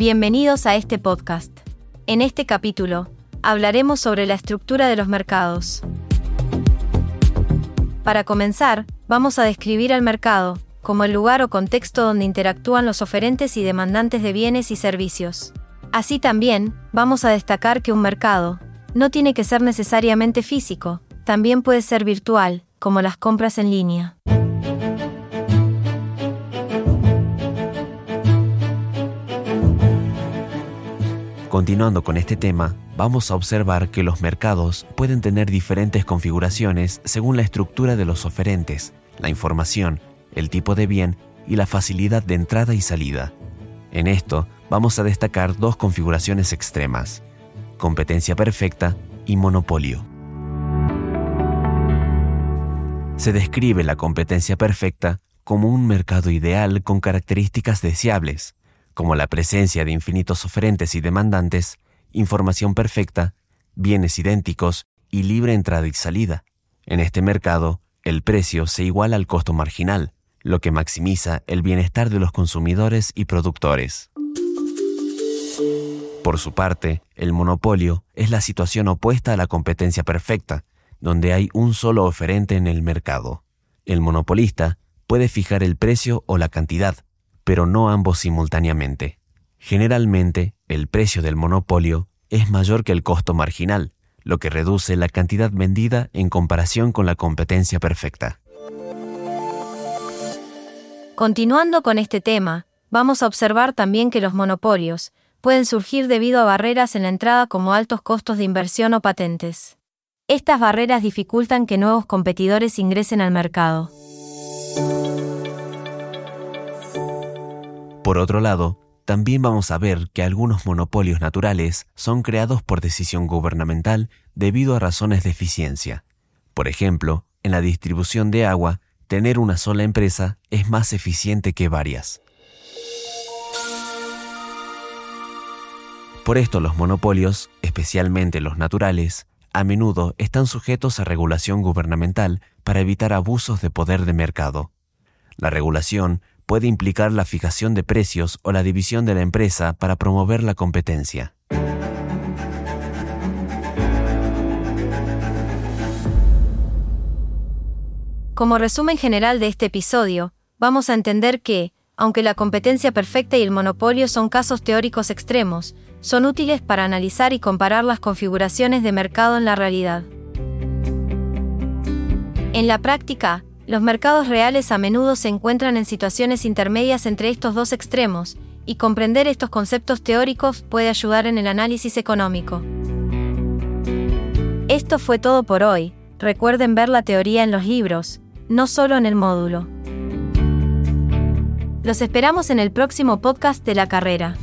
Bienvenidos a este podcast. En este capítulo, hablaremos sobre la estructura de los mercados. Para comenzar, vamos a describir al mercado, como el lugar o contexto donde interactúan los oferentes y demandantes de bienes y servicios. Así también, vamos a destacar que un mercado no tiene que ser necesariamente físico, también puede ser virtual, como las compras en línea. Continuando con este tema, vamos a observar que los mercados pueden tener diferentes configuraciones según la estructura de los oferentes, la información, el tipo de bien y la facilidad de entrada y salida. En esto vamos a destacar dos configuraciones extremas, competencia perfecta y monopolio. Se describe la competencia perfecta como un mercado ideal con características deseables, como la presencia de infinitos oferentes y demandantes, información perfecta, bienes idénticos y libre entrada y salida. En este mercado, el precio se iguala al costo marginal, lo que maximiza el bienestar de los consumidores y productores. Por su parte, el monopolio es la situación opuesta a la competencia perfecta, donde hay un solo oferente en el mercado. El monopolista puede fijar el precio o la cantidad, pero no ambos simultáneamente. Generalmente, el precio del monopolio es mayor que el costo marginal, lo que reduce la cantidad vendida en comparación con la competencia perfecta. Continuando con este tema, vamos a observar también que los monopolios pueden surgir debido a barreras en la entrada como altos costos de inversión o patentes. Estas barreras dificultan que nuevos competidores ingresen al mercado. Por otro lado, también vamos a ver que algunos monopolios naturales son creados por decisión gubernamental debido a razones de eficiencia. Por ejemplo, en la distribución de agua, tener una sola empresa es más eficiente que varias. Por esto los monopolios, especialmente los naturales, a menudo están sujetos a regulación gubernamental para evitar abusos de poder de mercado. La regulación puede implicar la fijación de precios o la división de la empresa para promover la competencia. Como resumen general de este episodio, vamos a entender que, aunque la competencia perfecta y el monopolio son casos teóricos extremos, son útiles para analizar y comparar las configuraciones de mercado en la realidad. En la práctica, los mercados reales a menudo se encuentran en situaciones intermedias entre estos dos extremos, y comprender estos conceptos teóricos puede ayudar en el análisis económico. Esto fue todo por hoy. Recuerden ver la teoría en los libros, no solo en el módulo. Los esperamos en el próximo podcast de la carrera.